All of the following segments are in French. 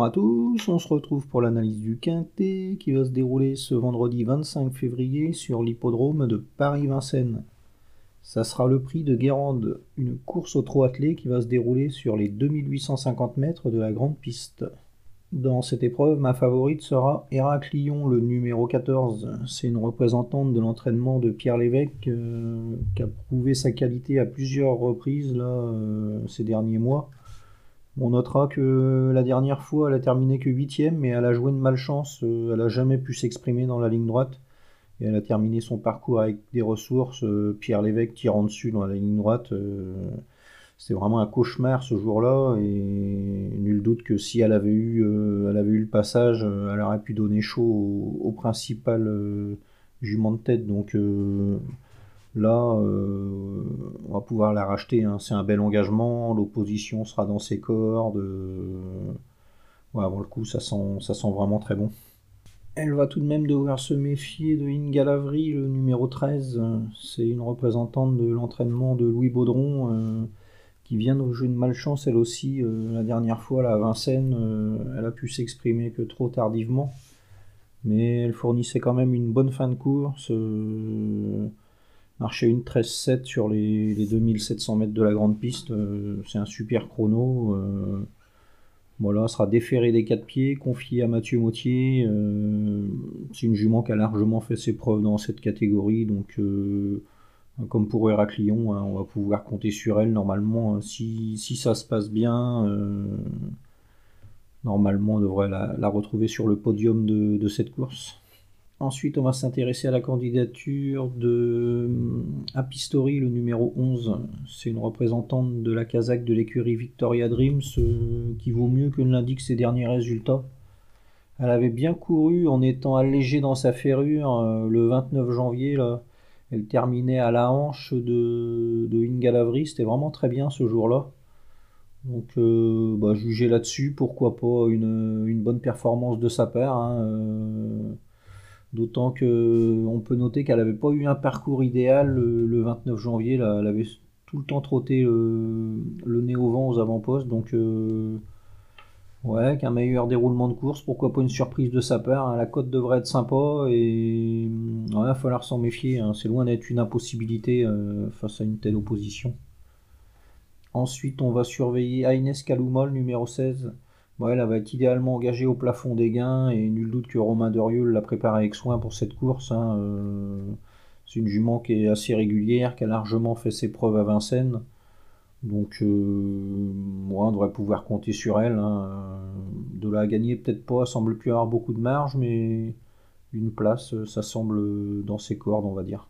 Bonjour à tous, on se retrouve pour l'analyse du Quintet qui va se dérouler ce vendredi 25 février sur l'hippodrome de Paris-Vincennes. Ça sera le prix de Guérande, une course au trot attelé qui va se dérouler sur les 2850 mètres de la grande piste. Dans cette épreuve, ma favorite sera Héraclion, le numéro 14. C'est une représentante de l'entraînement de Pierre Lévesque euh, qui a prouvé sa qualité à plusieurs reprises là, euh, ces derniers mois. On notera que la dernière fois, elle a terminé que 8 mais elle a joué de malchance. Euh, elle n'a jamais pu s'exprimer dans la ligne droite. Et elle a terminé son parcours avec des ressources. Pierre Lévesque tirant dessus dans la ligne droite. C'était vraiment un cauchemar ce jour-là et nul doute que si elle avait eu, euh, elle avait eu le passage, euh, elle aurait pu donner chaud au, principal euh, jument de tête. Donc là, on va pouvoir la racheter. Hein. C'est un bel engagement, l'opposition sera dans ses cordes. Ouais, avant le coup, ça sent, ça sent vraiment très bon. Elle va tout de même devoir se méfier de Ingalavri, le numéro 13. C'est une représentante de l'entraînement de Louis Baudron qui vient de jouer une malchance elle aussi. Euh, la dernière fois, à Vincennes, euh, elle a pu s'exprimer que trop tardivement. Mais elle fournissait quand même une bonne fin de course. Euh, marchait une 13-7 sur les, 2700 mètres de la grande piste. C'est un super chrono. Voilà, sera déféré des quatre pieds, confié à Mathieu Mautier. c'est une jument qui a largement fait ses preuves dans cette catégorie, donc comme pour Héraclion, hein, on va pouvoir compter sur elle normalement. Hein. si, ça se passe bien, euh, normalement on devrait la, retrouver sur le podium de, cette course. Ensuite, on va s'intéresser à la candidature de euh, Apistori, le numéro 11. C'est une représentante de la Kazakh de l'écurie Victoria Dreams euh, qui vaut mieux que ne l'indiquent ses derniers résultats. Elle avait bien couru en étant allégée dans sa ferrure le 29 janvier. Elle terminait à la hanche de, de Ingalavri, c'était vraiment très bien ce jour-là. Donc, euh, bah, juger là-dessus, pourquoi pas une, bonne performance de sa part. Hein, euh, d'autant que on peut noter qu'elle n'avait pas eu un parcours idéal le, 29 janvier. Elle avait tout le temps trotté le, nez au vent aux avant-postes. Donc, euh, Ouais, qu'un meilleur déroulement de course, pourquoi pas une surprise de sa part. Hein. La cote devrait être sympa et il va falloir s'en méfier. Hein. C'est loin d'être une impossibilité euh, face à une telle opposition. Ensuite, on va surveiller Aines Kaloumol, numéro 16. Elle va être idéalement engagée au plafond des gains et nul doute que Romain Derieux l'a préparé avec soin pour cette course. Hein. Euh, c'est une jument qui est assez régulière, qui a largement fait ses preuves à Vincennes. Donc, euh, moi, on devrait pouvoir compter sur elle. Hein. De la gagner, peut-être pas, semble plus avoir beaucoup de marge, mais une place, ça semble dans ses cordes, on va dire.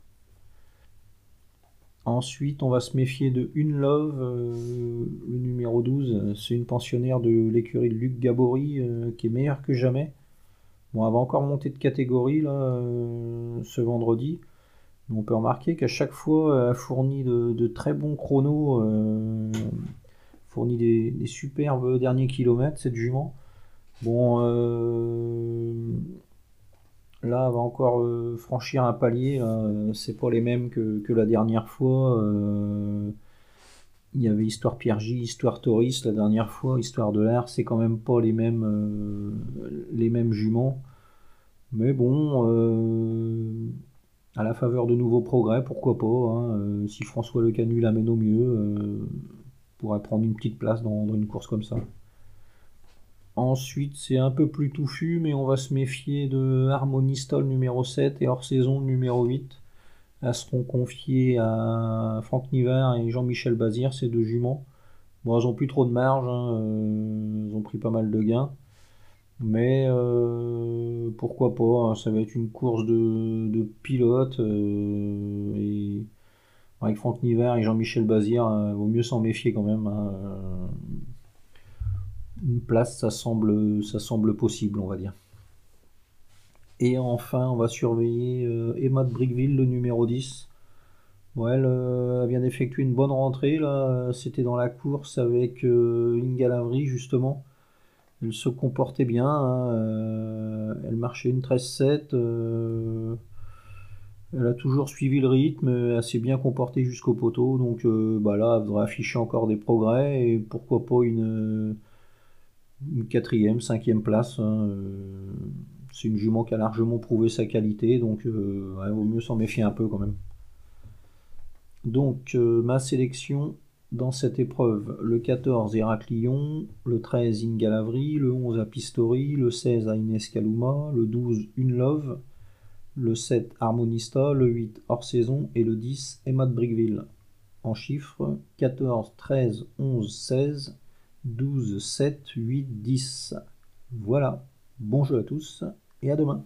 Ensuite, on va se méfier de Une Love, euh, le numéro 12. C'est une pensionnaire de l'écurie de Luc Gabory euh, qui est meilleure que jamais. Bon, elle va encore monter de catégorie là, ce vendredi. On peut remarquer qu'à chaque fois, elle fournit de, très bons chronos, euh, fournit des, superbes derniers kilomètres, cette jument. Bon, euh, là, va encore euh, franchir un palier. C'est pas les mêmes que, la dernière fois. il y avait Histoire Pierre J, Histoire Tauris la dernière fois, Histoire de l'air, c'est quand même pas les mêmes, les mêmes juments. Mais bon, à la faveur de nouveaux progrès, pourquoi pas. Hein, euh, si François Le Canu l'amène au mieux, euh, pourrait prendre une petite place dans, une course comme ça. Ensuite, c'est un peu plus touffu, mais on va se méfier de Harmonistol numéro 7 et hors saison numéro 8. Elles seront confiées à Franck Niver et Jean-Michel Bazir, ces deux juments. Bon, elles ont plus trop de marge, hein, euh, elles ont pris pas mal de gains. Mais euh, pourquoi pas, hein, ça va être une course de, de pilote. Euh, et avec Franck Niver et Jean-Michel Bazir, il vaut mieux s'en méfier quand même. Hein, une place, ça semble, ça semble possible, on va dire. Et enfin, on va surveiller Emma de Brickville, le numéro 10. elle, vient d'effectuer une bonne rentrée. là C'était dans la course avec Inga Lavry, justement. Elle se comportait bien. Hein, euh, elle marchait une 13-7. Euh, elle a toujours suivi le rythme. Elle s'est bien comportée jusqu'au poteau. Donc euh, bah là, elle devrait afficher encore des progrès. Et pourquoi pas une, une quatrième, cinquième place. Hein, euh, c'est une jument qui a largement prouvé sa qualité, donc il vaut mieux s'en méfier un peu quand même. Donc ma sélection dans cette épreuve, le 14 Héraclion, le 13 Ingalavri, le 11 Apistori, le 16 Aines Kaluma, le 12 Une Love, le 7 Harmonista, le 8 Hors Saison et le 10 Emma de Brickville. En chiffres 14, 13, 11, 16, 12, 7, 8, 10. Voilà. Bon jeu à tous et à demain.